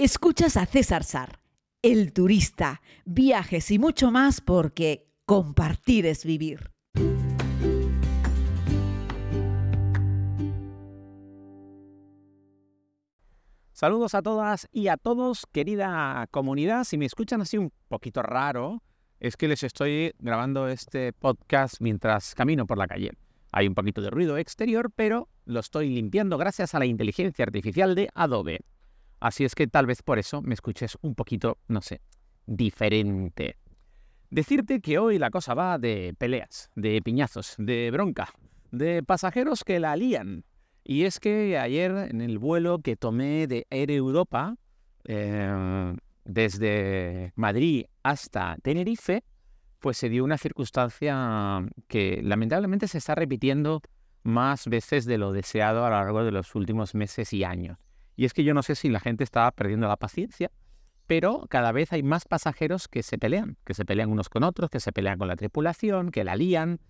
Escuchas a César Sar, el turista, viajes y mucho más porque compartir es vivir. Saludos a todas y a todos, querida comunidad. Si me escuchan así un poquito raro, es que les estoy grabando este podcast mientras camino por la calle. Hay un poquito de ruido exterior, pero lo estoy limpiando gracias a la inteligencia artificial de Adobe. Así es que tal vez por eso me escuches un poquito, no sé, diferente. Decirte que hoy la cosa va de peleas, de piñazos, de bronca, de pasajeros que la lían. Y es que ayer en el vuelo que tomé de Air Europa, eh, desde Madrid hasta Tenerife, pues se dio una circunstancia que lamentablemente se está repitiendo más veces de lo deseado a lo largo de los últimos meses y años. Y es que yo no sé si la gente está perdiendo la paciencia, pero cada vez hay más pasajeros que se pelean, que se pelean unos con otros, que se pelean con la tripulación, que la lían.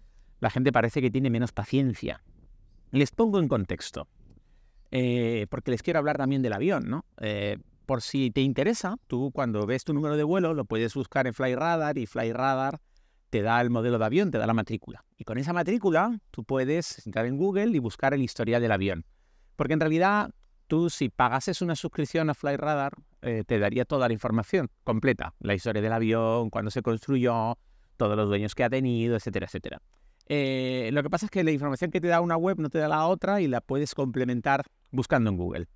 La gente parece que tiene menos paciencia. Les pongo en contexto, eh, porque les quiero hablar también del avión, ¿no? Eh, por si te interesa, tú cuando ves tu número de vuelo lo puedes buscar en FlyRadar y FlyRadar te da el modelo de avión, te da la matrícula. Y con esa matrícula tú puedes entrar en Google y buscar el historial del avión. Porque en realidad tú si pagases una suscripción a FlyRadar, eh, te daría toda la información completa, la historia del avión, cuándo se construyó, todos los dueños que ha tenido, etcétera, etcétera. Eh, lo que pasa es que la información que te da una web no te da la otra y la puedes complementar buscando en Google.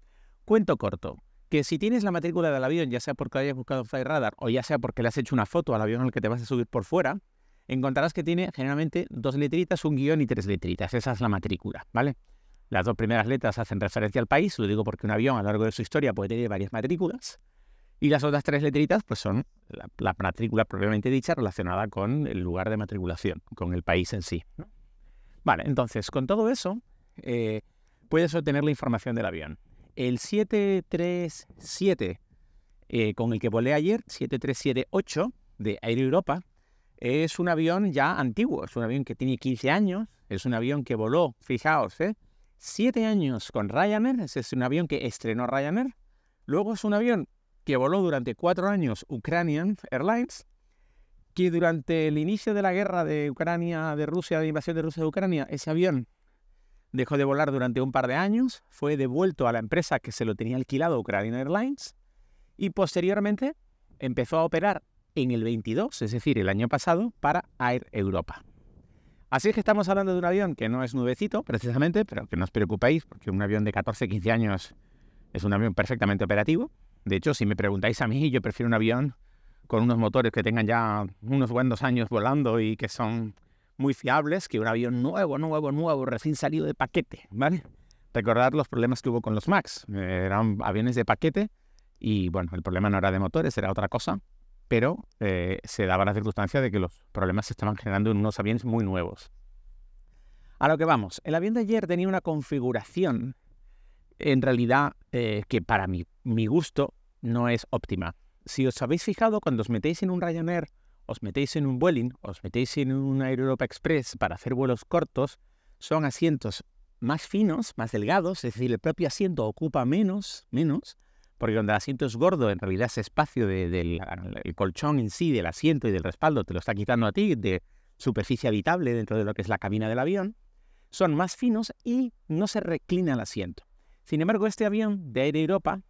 Cuento corto, que si tienes la matrícula del avión, ya sea porque hayas buscado FlyRadar o ya sea porque le has hecho una foto al avión al que te vas a subir por fuera, encontrarás que tiene generalmente dos letritas, un guion y tres letritas. Esa es la matrícula, ¿vale? Las dos primeras letras hacen referencia al país, lo digo porque un avión a lo largo de su historia puede tener varias matrículas. Y las otras tres letritas pues son la, matrícula propiamente dicha relacionada con el lugar de matriculación, con el país en sí. Vale, entonces con todo eso eh, puedes obtener la información del avión. El 737 eh, con el que volé ayer, 7378 de Air Europa, es un avión ya antiguo, es un avión que tiene 15 años, es un avión que voló, fijaos, ¿eh? Siete años con Ryanair, ese es un avión que estrenó Ryanair. Luego es un avión que voló durante cuatro años Ukrainian Airlines, que durante el inicio de la guerra de Ucrania, de Rusia, de invasión de Rusia de Ucrania, ese avión dejó de volar durante un par de años, fue devuelto a la empresa que se lo tenía alquilado Ukrainian Airlines y posteriormente empezó a operar en el 22, es decir, el año pasado, para Air Europa. Así es que estamos hablando de un avión que no es nuevecito, precisamente, pero que no os preocupéis, porque un avión de 14, 15 años es un avión perfectamente operativo. De hecho, si me preguntáis a mí, yo prefiero un avión con unos motores que tengan ya unos buenos años volando y que son muy fiables que un avión nuevo, nuevo, nuevo, recién salido de paquete, ¿vale? Recordad los problemas que hubo con los MAX. Eran aviones de paquete y, bueno, el problema no era de motores, era otra cosa pero eh, se daba la circunstancia de que los problemas se estaban generando en unos aviones muy nuevos. A lo que vamos, el avión de ayer tenía una configuración, en realidad, eh, que para mi, gusto no es óptima. Si os habéis fijado, cuando os metéis en un Ryanair, os metéis en un Vueling, os metéis en un Air Europa Express para hacer vuelos cortos, son asientos más finos, más delgados, es decir, el propio asiento ocupa menos, menos, porque donde el asiento es gordo, en realidad ese espacio del colchón en sí, del asiento y del respaldo, te lo está quitando a ti de superficie habitable dentro de lo que es la cabina del avión, son más finos y no se reclina el asiento. Sin embargo, este avión de Air Europa,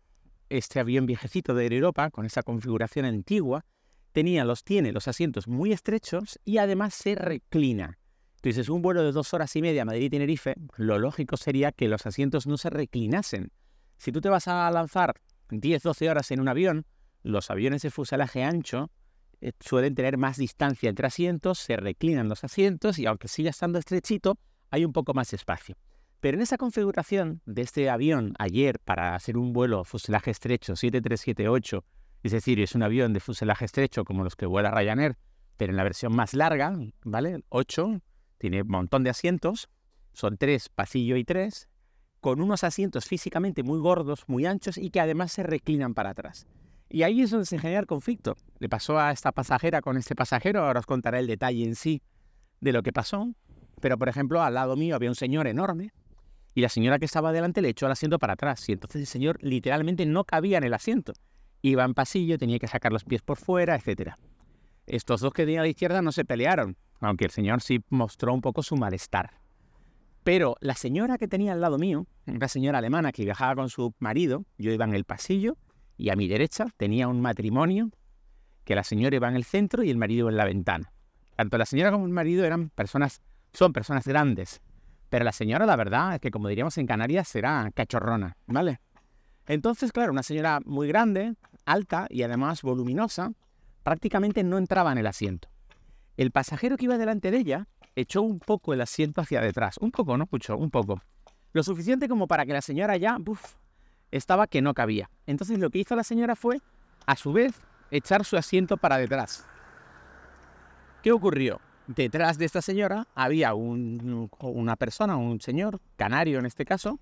este avión viejecito de Air Europa, con esa configuración antigua, tenía los, tiene los asientos muy estrechos y además se reclina. Entonces, un vuelo de dos horas y media a Madrid-Tenerife, lo lógico sería que los asientos no se reclinasen. Si tú te vas a lanzar 10-12 horas en un avión, los aviones de fuselaje ancho eh, suelen tener más distancia entre asientos, se reclinan los asientos y aunque siga estando estrechito, hay un poco más de espacio. Pero en esa configuración de este avión ayer para hacer un vuelo fuselaje estrecho 7378, es decir, es un avión de fuselaje estrecho como los que vuela Ryanair, pero en la versión más larga, ¿vale? 8, tiene un montón de asientos, son tres pasillo y tres, con unos asientos físicamente muy gordos, muy anchos y que además se reclinan para atrás. Y ahí es donde se genera el conflicto. Le pasó a esta pasajera con este pasajero, ahora os contaré el detalle en sí de lo que pasó. Pero, por ejemplo, al lado mío había un señor enorme y la señora que estaba delante le echó el asiento para atrás. Y entonces el señor literalmente no cabía en el asiento. Iba en pasillo, tenía que sacar los pies por fuera, etc. Estos dos que tenía a la izquierda no se pelearon, aunque el señor sí mostró un poco su malestar. Pero la señora que tenía al lado mío, una señora alemana que viajaba con su marido, yo iba en el pasillo y a mi derecha tenía un matrimonio que la señora iba en el centro y el marido en la ventana. Tanto la señora como el marido eran personas, son personas grandes, pero la señora, la verdad, es que como diríamos en Canarias, será cachorrona, ¿vale? Entonces, claro, una señora muy grande, alta y además voluminosa, prácticamente no entraba en el asiento. El pasajero que iba delante de ella echó un poco el asiento hacia detrás. Un poco, no mucho, un poco. Lo suficiente como para que la señora ya, estaba que no cabía. Entonces lo que hizo la señora fue, a su vez, echar su asiento para detrás. ¿Qué ocurrió? Detrás de esta señora había una persona, un señor, canario en este caso,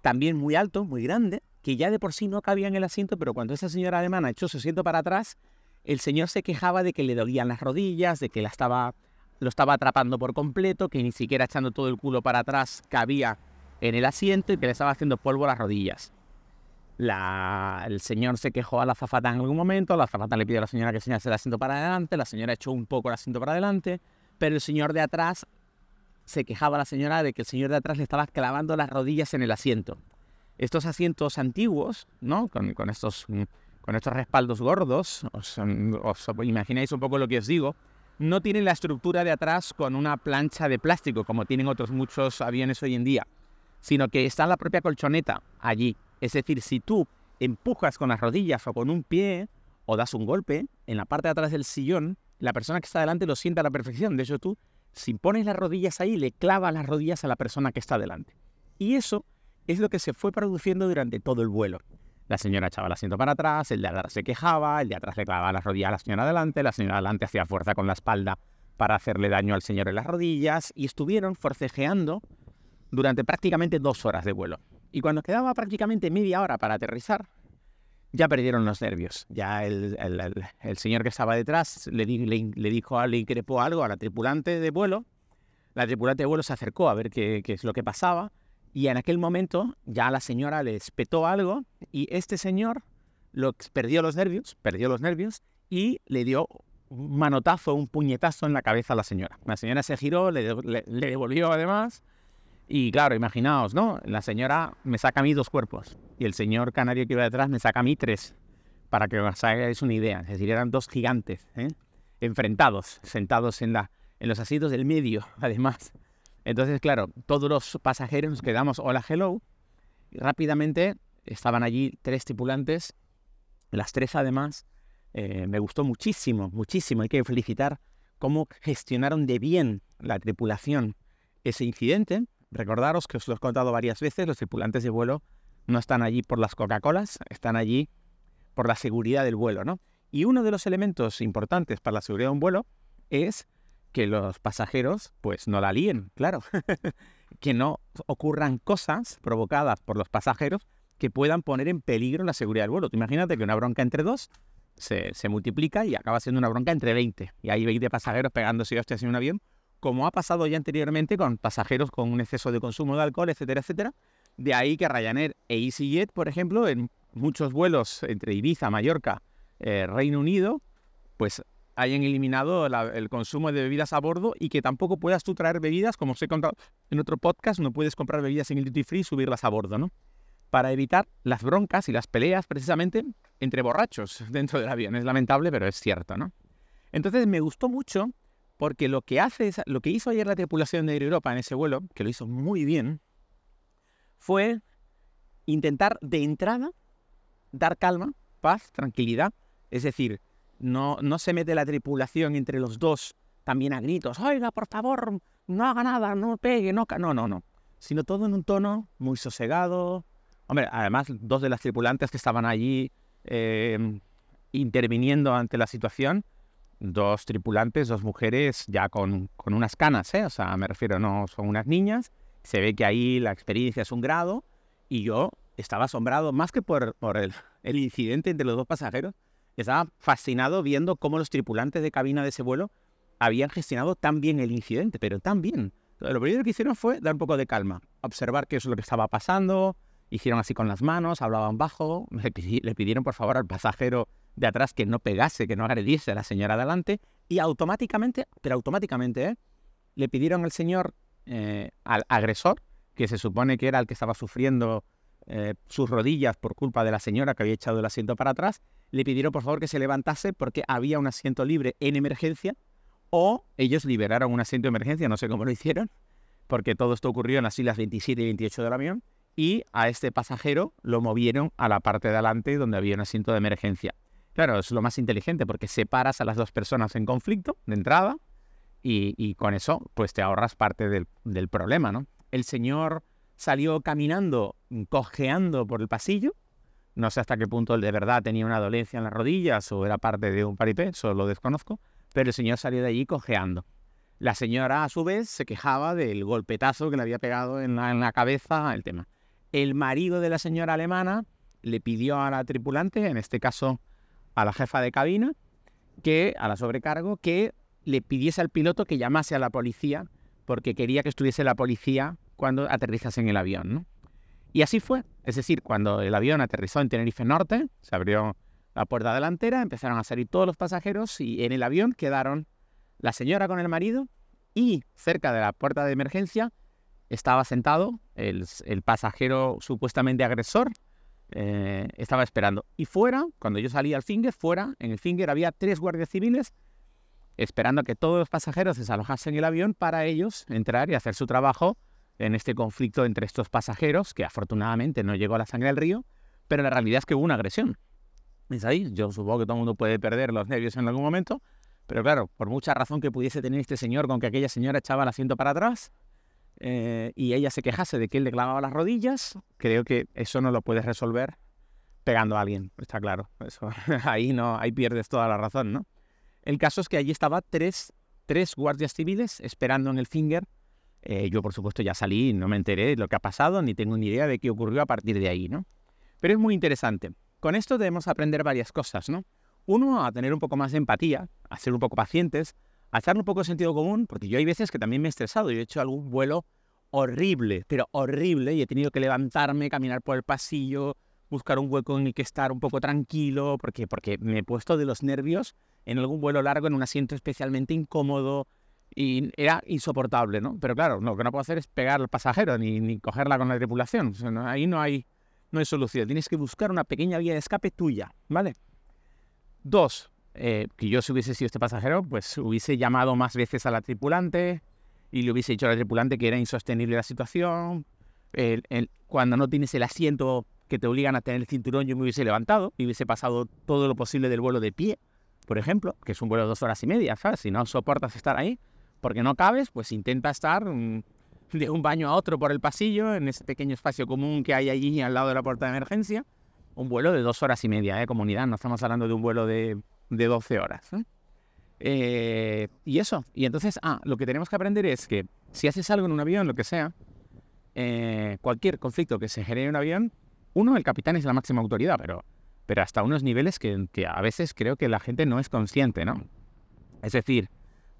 también muy alto, muy grande, que ya de por sí no cabía en el asiento, pero cuando esa señora alemana echó su asiento para atrás, el señor se quejaba de que le dolían las rodillas, de que la estaba, lo estaba atrapando por completo, que ni siquiera echando todo el culo para atrás cabía en el asiento y que le estaba haciendo polvo las rodillas. el señor se quejó a la zafata en algún momento, la zafata le pidió a la señora que enseñase el asiento para adelante, la señora echó un poco el asiento para adelante, pero el señor de atrás se quejaba a la señora de que el señor de atrás le estaba clavando las rodillas en el asiento. Estos asientos antiguos, ¿no? Con, estos, con estos respaldos gordos, os, os, imagináis un poco lo que os digo, no tienen la estructura de atrás con una plancha de plástico como tienen otros muchos aviones hoy en día, sino que está la propia colchoneta allí. Es decir, si tú empujas con las rodillas o con un pie o das un golpe en la parte de atrás del sillón, la persona que está delante lo siente a la perfección. De hecho, tú, si pones las rodillas ahí, le clavas las rodillas a la persona que está delante. Y eso es lo que se fue produciendo durante todo el vuelo. La señora echaba el asiento para atrás, el de atrás se quejaba, el de atrás le clavaba las rodillas a la señora adelante, la señora adelante hacía fuerza con la espalda para hacerle daño al señor en las rodillas y estuvieron forcejeando durante prácticamente dos horas de vuelo. Y cuando quedaba prácticamente media hora para aterrizar, ya perdieron los nervios. Ya el, señor que estaba detrás le, le, dijo, le increpó algo a la tripulante de vuelo. La tripulante de vuelo se acercó a ver qué, qué es lo que pasaba y en aquel momento ya la señora le espetó algo y este señor lo, perdió los nervios, perdió los nervios y le dio un manotazo, un puñetazo en la cabeza a la señora. La señora se giró, le, devolvió además y claro, imaginaos, ¿no? La señora me saca a mí dos cuerpos y el señor canario que iba detrás me saca a mí tres, para que os hagáis una idea. Es decir, eran dos gigantes, ¿eh? enfrentados, sentados en, los asientos del medio, además. Entonces, claro, todos los pasajeros nos quedamos hola, hello. Y rápidamente estaban allí tres tripulantes. Las tres, además, eh, me gustó muchísimo, muchísimo. Hay que felicitar cómo gestionaron de bien la tripulación ese incidente. Recordaros que os lo he contado varias veces, los tripulantes de vuelo no están allí por las Coca-Colas, están allí por la seguridad del vuelo, ¿no? Y uno de los elementos importantes para la seguridad de un vuelo es que los pasajeros pues no la líen, claro, que no ocurran cosas provocadas por los pasajeros que puedan poner en peligro la seguridad del vuelo. imagínate que una bronca entre dos se, multiplica y acaba siendo una bronca entre 20. Y hay 20 pasajeros pegándose hostias en un avión, como ha pasado ya anteriormente con pasajeros con un exceso de consumo de alcohol, etcétera, etcétera. De ahí que Ryanair e EasyJet, por ejemplo, en muchos vuelos entre Ibiza, Mallorca, eh, Reino Unido, pues hayan eliminado el consumo de bebidas a bordo y que tampoco puedas tú traer bebidas, como os he contado en otro podcast, no puedes comprar bebidas en el duty free y subirlas a bordo, ¿no? Para evitar las broncas y las peleas precisamente entre borrachos dentro del avión. Es lamentable, pero es cierto, ¿no? Entonces me gustó mucho porque lo que hace, lo que hizo ayer la tripulación de Air Europa en ese vuelo, que lo hizo muy bien, fue intentar de entrada dar calma, paz, tranquilidad, es decir, no, no se mete la tripulación entre los dos también a gritos, oiga, por favor, no haga nada, no pegue, no... No, no, no. Sino todo en un tono muy sosegado. Hombre, además, dos de las tripulantes que estaban allí em, interviniendo ante la situación, dos tripulantes, dos mujeres ya con, con, unas canas, ¿eh? O sea, me refiero, no son unas niñas. Se ve que ahí la experiencia es un grado y yo estaba asombrado más que por, por el, el incidente entre los dos pasajeros, estaba fascinado viendo cómo los tripulantes de cabina de ese vuelo habían gestionado tan bien el incidente, pero tan bien. Lo primero que hicieron fue dar un poco de calma, observar qué es lo que estaba pasando hicieron así con las manos, hablaban bajo, le, pidieron por favor al pasajero de atrás que no pegase, que no agrediese a la señora adelante y automáticamente, pero automáticamente, ¿eh? le pidieron al señor, eh, al agresor, que se supone que era el que estaba sufriendo eh, sus rodillas por culpa de la señora que había echado el asiento para atrás, le pidieron por favor que se levantase porque había un asiento libre en emergencia o ellos liberaron un asiento de emergencia, no sé cómo lo hicieron, porque todo esto ocurrió en las islas 27 y 28 del avión, y a este pasajero lo movieron a la parte de adelante donde había un asiento de emergencia. Claro, es lo más inteligente porque separas a las dos personas en conflicto de entrada y, con eso pues te ahorras parte del, del, problema, ¿no? El señor salió caminando, cojeando por el pasillo. No sé hasta qué punto de verdad tenía una dolencia en las rodillas o era parte de un paripé, eso lo desconozco, pero el señor salió de allí cojeando. La señora, a su vez, se quejaba del golpetazo que le había pegado en la, en la cabeza el tema. El marido de la señora alemana le pidió a la tripulante, en este caso a la jefa de cabina, que a la sobrecargo, que le pidiese al piloto que llamase a la policía porque quería que estuviese la policía cuando aterrizase en el avión. ¿no? Y así fue. Es decir, cuando el avión aterrizó en Tenerife Norte, se abrió la puerta delantera, empezaron a salir todos los pasajeros y en el avión quedaron la señora con el marido y cerca de la puerta de emergencia estaba sentado el, pasajero supuestamente agresor, eh, estaba esperando. Y fuera, cuando yo salí al Finger, fuera, en el Finger había tres guardias civiles esperando a que todos los pasajeros desalojasen el avión para ellos entrar y hacer su trabajo en este conflicto entre estos pasajeros, que afortunadamente no llegó a la sangre del río, pero la realidad es que hubo una agresión. Es ahí, yo supongo que todo el mundo puede perder los nervios en algún momento, pero claro, por mucha razón que pudiese tener este señor con que aquella señora echaba el asiento para atrás, eh, y ella se quejase de que él le clavaba las rodillas, creo que eso no lo puedes resolver pegando a alguien, está claro. Eso, ahí no, ahí pierdes toda la razón, ¿no? El caso es que allí estaba tres, tres guardias civiles esperando en el finger. Eh, yo, por supuesto, ya salí, no me enteré de lo que ha pasado, ni tengo ni idea de qué ocurrió a partir de ahí, ¿no? Pero es muy interesante. Con esto debemos aprender varias cosas, ¿no? Uno, a tener un poco más de empatía, a ser un poco pacientes, a echar un poco de sentido común, porque yo hay veces que también me he estresado. Yo he hecho algún vuelo horrible, pero horrible, y he tenido que levantarme, caminar por el pasillo, buscar un hueco en el que estar un poco tranquilo, porque, porque me he puesto de los nervios en algún vuelo largo en un asiento especialmente incómodo y era insoportable, ¿no? Pero claro, lo que no puedo hacer es pegar al pasajero ni, ni cogerla con la tripulación. ahí no hay, no hay solución. Tienes que buscar una pequeña vía de escape tuya, ¿vale? Dos, eh, que yo si hubiese sido este pasajero, pues hubiese llamado más veces a la tripulante y le hubiese dicho a la tripulante que era insostenible la situación. cuando no tienes el asiento que te obligan a tener el cinturón, yo me hubiese levantado y hubiese pasado todo lo posible del vuelo de pie, por ejemplo, que es un vuelo de dos horas y media, ¿sabes? Si no soportas estar ahí porque no cabes, pues intenta estar de un baño a otro por el pasillo, en ese pequeño espacio común que hay allí al lado de la puerta de emergencia. Un vuelo de dos horas y media, ¿eh? Comunidad, no estamos hablando de un vuelo de de 12 horas. ¿eh? Eh, y eso, y entonces, ah, lo que tenemos que aprender es que si haces algo en un avión, lo que sea, eh, cualquier conflicto que se genere en un avión, uno, el capitán es la máxima autoridad, pero, pero hasta unos niveles que, que a veces creo que la gente no es consciente, ¿no? Es decir,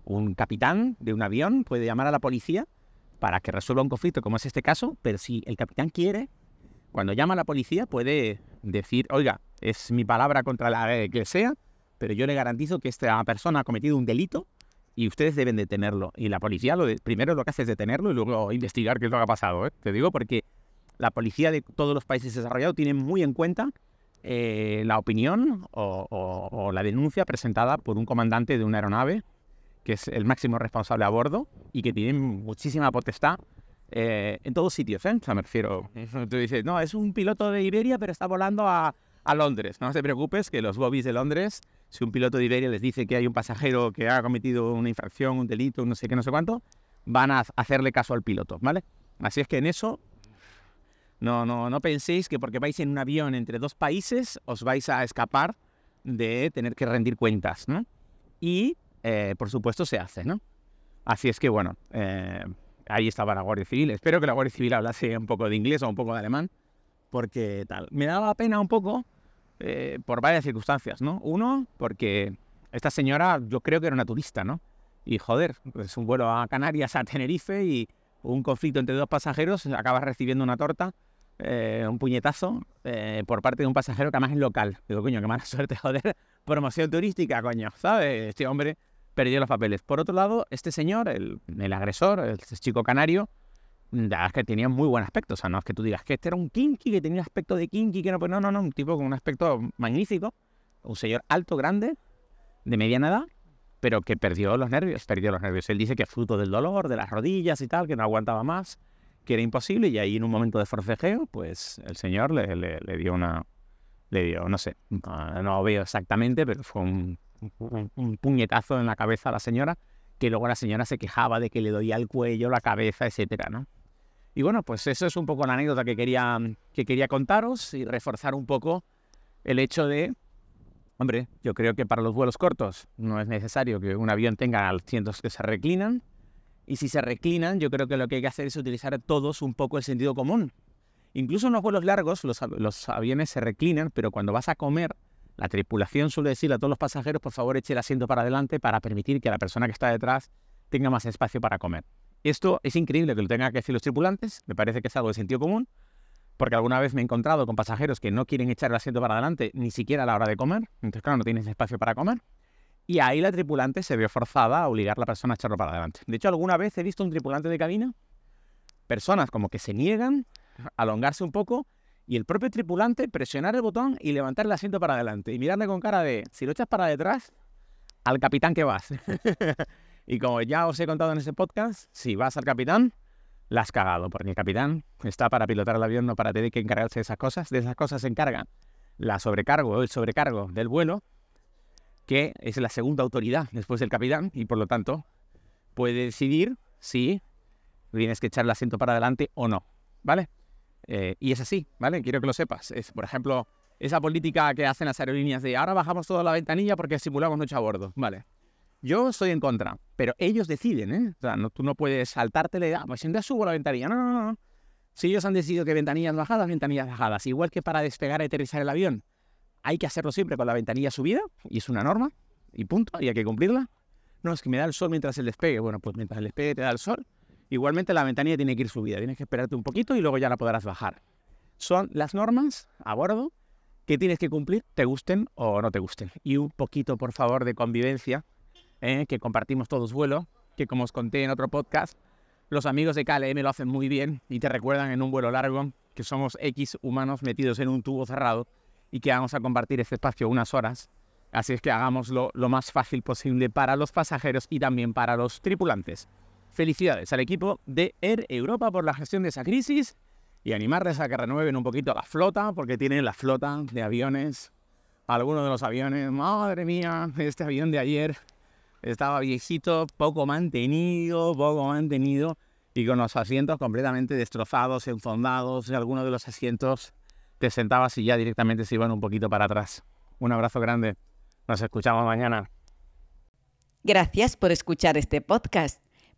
un capitán de un avión puede llamar a la policía para que resuelva un conflicto como es este caso, pero si el capitán quiere, cuando llama a la policía puede decir, oiga, es mi palabra contra la que sea, pero yo le garantizo que esta persona ha cometido un delito y ustedes deben detenerlo. Y la policía lo primero lo que hace es detenerlo y luego investigar qué es lo que ha pasado. ¿eh? Te digo porque la policía de todos los países desarrollados tiene muy en cuenta eh, la opinión o, la denuncia presentada por un comandante de una aeronave, que es el máximo responsable a bordo y que tiene muchísima potestad eh, en todos sitios. ¿eh? O sea, me refiero, tú dices, no, es un piloto de Iberia, pero está volando a, a Londres. No te preocupes que los bobbies de Londres si un piloto de Iberia les dice que hay un pasajero que ha cometido una infracción, un delito, no sé qué, no sé cuánto, van a hacerle caso al piloto, ¿vale? Así es que en eso no, no, no penséis que porque vais en un avión entre dos países os vais a escapar de tener que rendir cuentas, ¿no? Y, eh, por supuesto, se hace, ¿no? Así es que, bueno, eh, ahí estaba la Guardia Civil. Espero que la Guardia Civil hablase un poco de inglés o un poco de alemán, porque tal. Me daba pena un poco eh, por varias circunstancias, ¿no? Uno, porque esta señora yo creo que era una turista, ¿no? Y joder, es un vuelo a Canarias, a Tenerife y un conflicto entre dos pasajeros, acabas recibiendo una torta un puñetazo por parte de un pasajero que además es local. Digo, coño, qué mala suerte, joder. Promoción turística, coño, ¿sabes? Este hombre perdió los papeles. Por otro lado, este señor, el, el agresor, el chico canario, la es que tenía muy buen aspecto. O sea, no es que tú digas que este era un kinky, que tenía aspecto de kinky, que no, pues no, no, no, un tipo con un aspecto magnífico. Un señor alto, grande, de mediana edad, pero que perdió los nervios, perdió los nervios. Él dice que fruto del dolor, de las rodillas y tal, que no aguantaba más, que era imposible, y ahí en un momento de forcejeo, pues el señor le, le, dio una, le dio, no sé, no, no, veo exactamente, pero fue un, un, puñetazo en la cabeza a la señora, que luego la señora se quejaba de que le dolía el cuello, la cabeza, etcétera, ¿no? Y bueno, pues eso es un poco la anécdota que quería, que quería contaros y reforzar un poco el hecho de, hombre, yo creo que para los vuelos cortos no es necesario que un avión tenga asientos que se reclinan. Y si se reclinan, yo creo que lo que hay que hacer es utilizar todos un poco el sentido común. Incluso en los vuelos largos los aviones se reclinan, pero cuando vas a comer, la tripulación suele decirle a todos los pasajeros, por favor, eche el asiento para adelante para permitir que la persona que está detrás tenga más espacio para comer. Esto es increíble que lo tengan que decir los tripulantes, me parece que es algo de sentido común, porque alguna vez me he encontrado con pasajeros que no quieren echar el asiento para adelante ni siquiera a la hora de comer, entonces claro, no tienes espacio para comer. Y ahí la tripulante se vio forzada a obligar a la persona a echarlo para adelante. De hecho, alguna vez he visto un tripulante de cabina, personas como que se niegan a alongarse un poco y el propio tripulante presionar el botón y levantar el asiento para adelante y mirarle con cara de, si lo echas para detrás, al capitán que vas. Y como ya os he contado en ese podcast, si vas al capitán, la has cagado, porque el capitán está para pilotar el avión, no para tener que encargarse de esas cosas. De esas cosas se encarga la sobrecargo el sobrecargo del vuelo, que es la segunda autoridad después del capitán, y por lo tanto puede decidir si tienes que echar el asiento para adelante o no, ¿vale? Eh, y es así, ¿vale? Quiero que lo sepas. Es, por ejemplo, esa política que hacen las aerolíneas de ahora bajamos toda la ventanilla porque simulamos noche a bordo, ¿vale? Yo estoy en contra, pero ellos deciden, ¿eh? O sea, no, tú no puedes saltártele, ah, pues ya subo la ventanilla. No, no, no. Si ellos han decidido que ventanillas bajadas, ventanillas bajadas. Igual que para despegar y aterrizar el avión, hay que hacerlo siempre con la ventanilla subida, y es una norma, y punto, y hay que cumplirla. No, es que me da el sol mientras el despegue. Bueno, pues mientras el despegue te da el sol, igualmente la ventanilla tiene que ir subida. Tienes que esperarte un poquito y luego ya la podrás bajar. Son las normas a bordo que tienes que cumplir, te gusten o no te gusten. Y un poquito, por favor, de convivencia ¿eh? que compartimos todos vuelo, que como os conté en otro podcast, los amigos de KLM lo hacen muy bien y te recuerdan en un vuelo largo que somos X humanos metidos en un tubo cerrado y que vamos a compartir este espacio unas horas. Así es que hagámoslo lo más fácil posible para los pasajeros y también para los tripulantes. Felicidades al equipo de Air Europa por la gestión de esa crisis y animarles a que renueven un poquito la flota, porque tienen la flota de aviones, algunos de los aviones, madre mía, este avión de ayer estaba viejito, poco mantenido, poco mantenido y con los asientos completamente destrozados, enfondados. Y algunos de los asientos te sentabas y ya directamente se iban un poquito para atrás. Un abrazo grande. Nos escuchamos mañana. Gracias por escuchar este podcast.